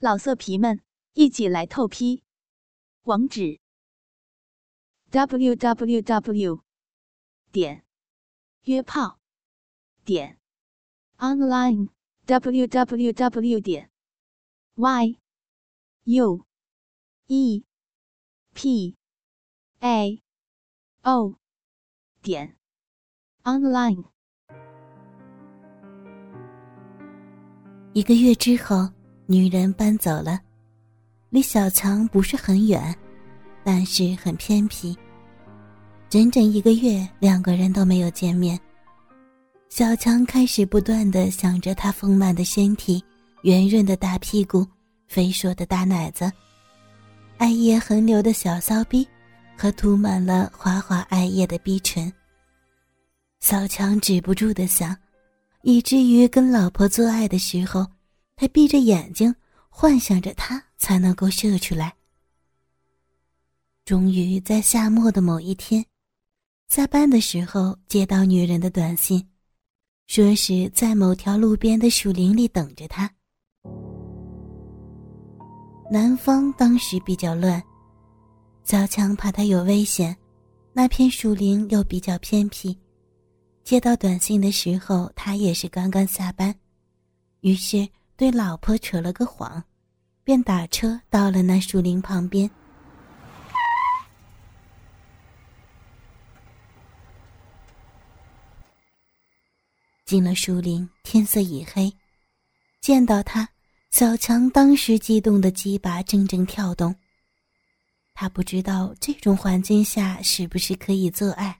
老色皮们，一起来透批！网址：w w w 点约炮点 online w w w 点 y u e p a o 点 online。一个月之后。女人搬走了，离小强不是很远，但是很偏僻。整整一个月，两个人都没有见面。小强开始不断的想着她丰满的身体、圆润的大屁股、肥硕的大奶子、艾叶横流的小骚逼和涂满了滑滑艾叶的逼唇。小强止不住的想，以至于跟老婆做爱的时候。他闭着眼睛，幻想着他才能够射出来。终于在夏末的某一天，下班的时候接到女人的短信，说是在某条路边的树林里等着他。南方当时比较乱，小强怕他有危险，那片树林又比较偏僻。接到短信的时候，他也是刚刚下班，于是。对老婆扯了个谎，便打车到了那树林旁边。进了树林，天色已黑。见到他，小强当时激动的鸡巴阵阵跳动。他不知道这种环境下是不是可以做爱，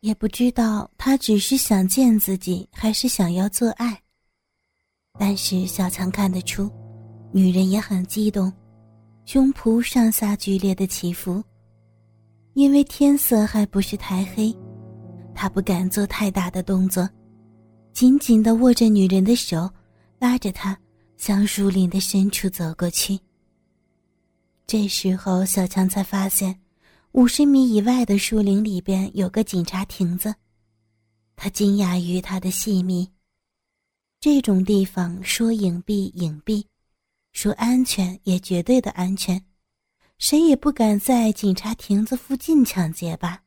也不知道他只是想见自己，还是想要做爱。但是小强看得出，女人也很激动，胸脯上下剧烈的起伏。因为天色还不是太黑，他不敢做太大的动作，紧紧地握着女人的手，拉着她向树林的深处走过去。这时候，小强才发现，五十米以外的树林里边有个警察亭子，他惊讶于它的细密。这种地方说隐蔽隐蔽，说安全也绝对的安全，谁也不敢在警察亭子附近抢劫吧。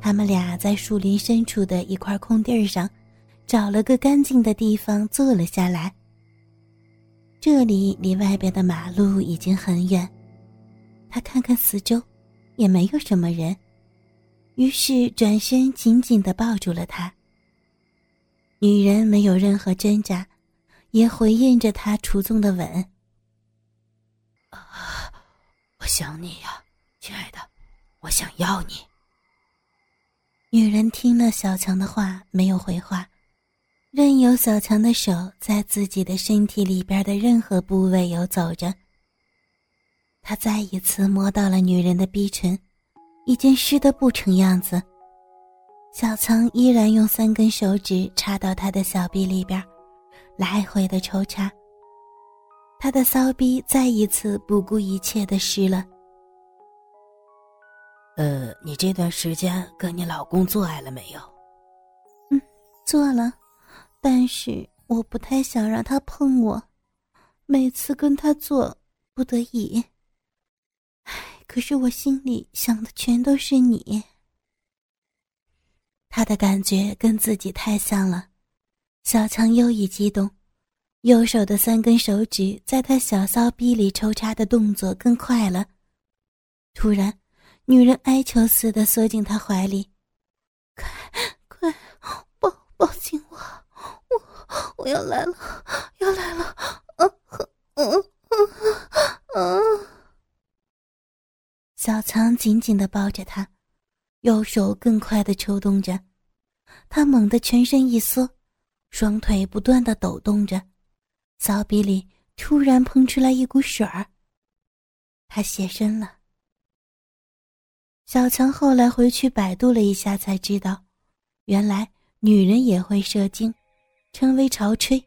他们俩在树林深处的一块空地上，找了个干净的地方坐了下来。这里离外边的马路已经很远，他看看四周，也没有什么人，于是转身紧紧的抱住了他。女人没有任何挣扎，也回应着他出众的吻。啊，我想你呀，亲爱的，我想要你。女人听了小强的话，没有回话，任由小强的手在自己的身体里边的任何部位游走着。他再一次摸到了女人的逼唇，已经湿得不成样子。小仓依然用三根手指插到他的小臂里边，来回的抽插。他的骚逼再一次不顾一切的湿了。呃，你这段时间跟你老公做爱了没有？嗯，做了，但是我不太想让他碰我，每次跟他做，不得已。唉，可是我心里想的全都是你。他的感觉跟自己太像了，小强又一激动，右手的三根手指在他小骚逼里抽插的动作更快了。突然，女人哀求似的缩进他怀里：“快，快，抱抱紧我，我我要来了，要来了！”嗯嗯嗯嗯。小强紧紧的抱着他。右手更快的抽动着，他猛地全身一缩，双腿不断的抖动着，骚逼里突然喷出来一股水儿。他现身了。小强后来回去百度了一下，才知道，原来女人也会射精，称为潮吹。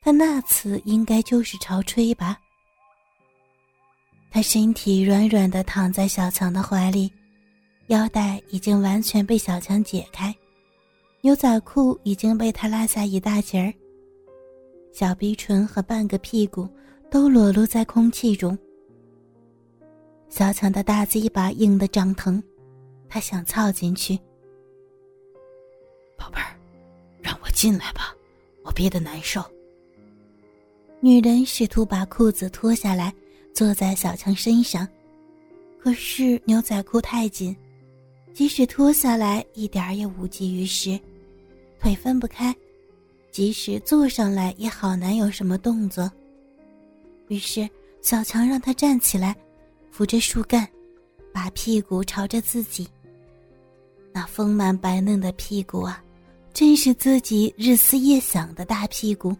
他那次应该就是潮吹吧。他身体软软的躺在小强的怀里。腰带已经完全被小强解开，牛仔裤已经被他拉下一大截儿。小鼻唇和半个屁股都裸露在空气中。小强的大鸡巴硬得胀疼，他想操进去。宝贝儿，让我进来吧，我憋得难受。女人试图把裤子脱下来，坐在小强身上，可是牛仔裤太紧，即使脱下来，一点儿也无济于事，腿分不开，即使坐上来，也好难有什么动作。于是小强让他站起来，扶着树干，把屁股朝着自己。那丰满白嫩的屁股啊，真是自己日思夜想的大屁股。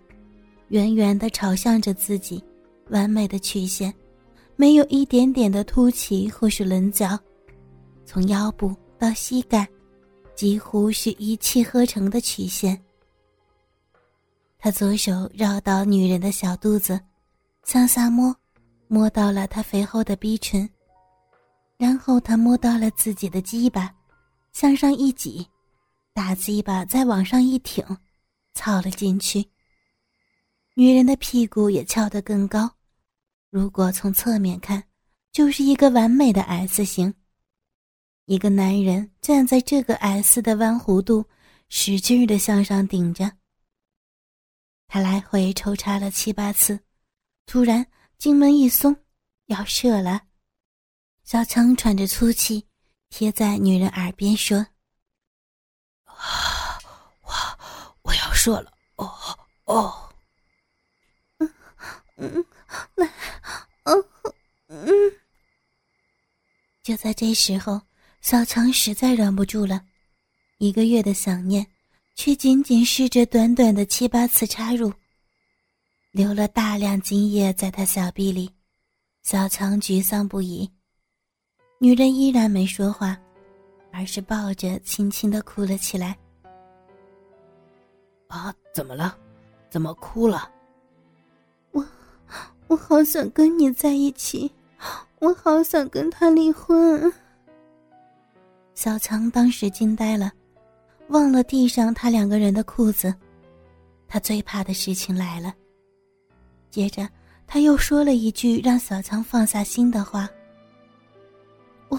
圆圆的朝向着自己，完美的曲线，没有一点点的凸起或是棱角，从腰部到膝盖，几乎是一气呵成的曲线。他左手绕到女人的小肚子，向下摸，摸到了她肥厚的逼唇，然后他摸到了自己的鸡巴，向上一挤，大鸡巴再往上一挺，操了进去。女人的屁股也翘得更高，如果从侧面看，就是一个完美的 S 型。一个男人站在这个 S 的弯弧度，使劲的向上顶着。他来回抽插了七八次，突然经门一松，要射了。小强喘着粗气，贴在女人耳边说：“啊，我我要射了，哦哦。”嗯，来，嗯嗯。就在这时候，小强实在忍不住了，一个月的想念，却仅仅是这短短的七八次插入，流了大量精液在他小臂里。小强沮丧不已，女人依然没说话，而是抱着轻轻的哭了起来。啊，怎么了？怎么哭了？我好想跟你在一起，我好想跟他离婚。小强当时惊呆了，忘了地上他两个人的裤子。他最怕的事情来了。接着他又说了一句让小强放下心的话：“我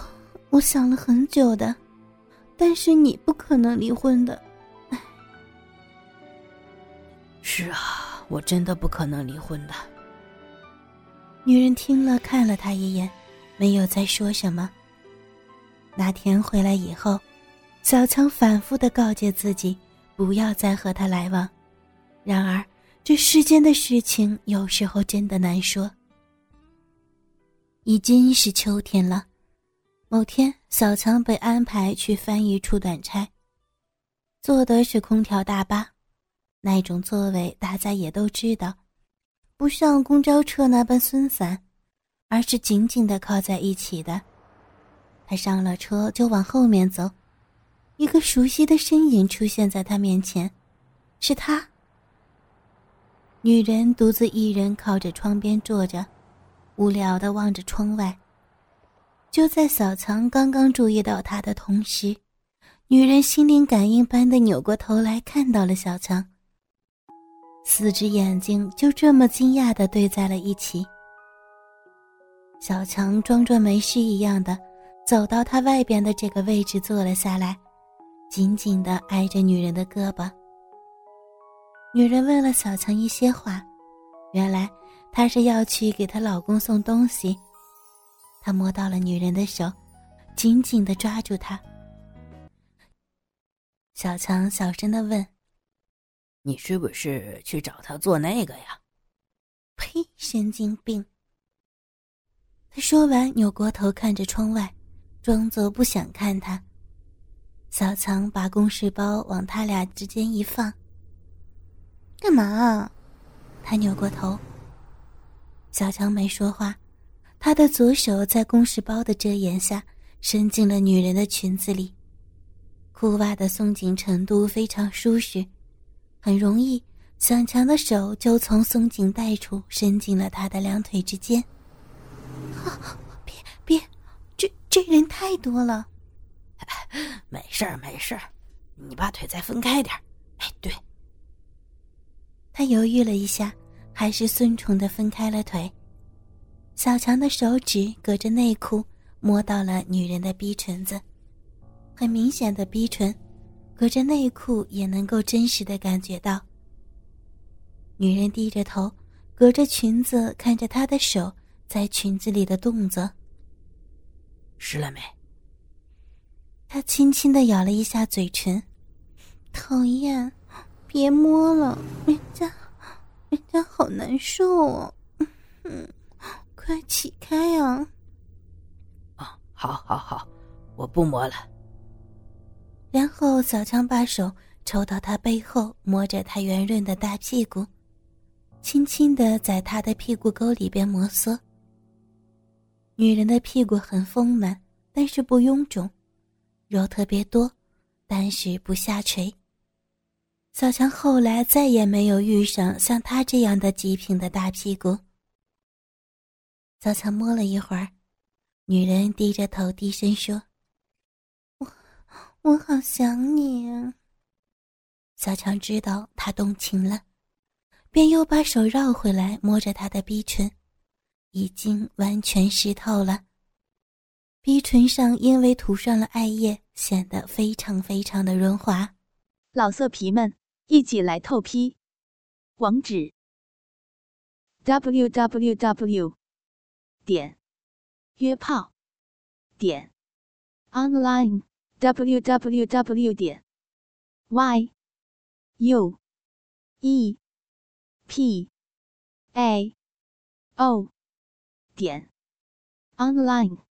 我想了很久的，但是你不可能离婚的。”是啊，我真的不可能离婚的。女人听了，看了他一眼，没有再说什么。那天回来以后，小强反复的告诫自己，不要再和他来往。然而，这世间的事情有时候真的难说。已经是秋天了，某天，小强被安排去翻译处短差，坐的是空调大巴，那种座位大家也都知道。不像公交车那般松散，而是紧紧的靠在一起的。他上了车就往后面走，一个熟悉的身影出现在他面前，是他。女人独自一人靠着窗边坐着，无聊的望着窗外。就在小强刚刚注意到他的同时，女人心灵感应般的扭过头来看到了小强。四只眼睛就这么惊讶的对在了一起。小强装作没事一样的走到他外边的这个位置坐了下来，紧紧的挨着女人的胳膊。女人问了小强一些话，原来她是要去给她老公送东西。他摸到了女人的手，紧紧的抓住她。小强小声的问。你是不是去找他做那个呀？呸！神经病。他说完，扭过头看着窗外，装作不想看他。小强把公事包往他俩之间一放。干嘛？他扭过头。小强没说话，他的左手在公事包的遮掩下伸进了女人的裙子里，裤袜的松紧程度非常舒适。很容易，小强的手就从松紧带处伸进了他的两腿之间。别别，这这人太多了。没事儿没事儿，你把腿再分开点。哎，对。他犹豫了一下，还是顺从的分开了腿。小强的手指隔着内裤摸到了女人的逼唇子，很明显的逼唇，隔着内裤也能够真实的感觉到。女人低着头，隔着裙子看着他的手在裙子里的动作。湿了没？他轻轻的咬了一下嘴唇，讨厌。别摸了，人家，人家好难受哦。嗯，快起开呀！啊，好，好，好，我不摸了。然后小强把手抽到他背后，摸着他圆润的大屁股，轻轻的在他的屁股沟里边摩挲。女人的屁股很丰满，但是不臃肿，肉特别多，但是不下垂。小强后来再也没有遇上像他这样的极品的大屁股。小强摸了一会儿，女人低着头低声说：“我我好想你。”啊小强知道他动情了，便又把手绕回来摸着他的逼唇，已经完全湿透了。鼻唇上因为涂上了艾叶，显得非常非常的润滑。老色皮们。一起来透批，网址：w w w 点约炮点 online w w w 点 y u e p a o 点 online。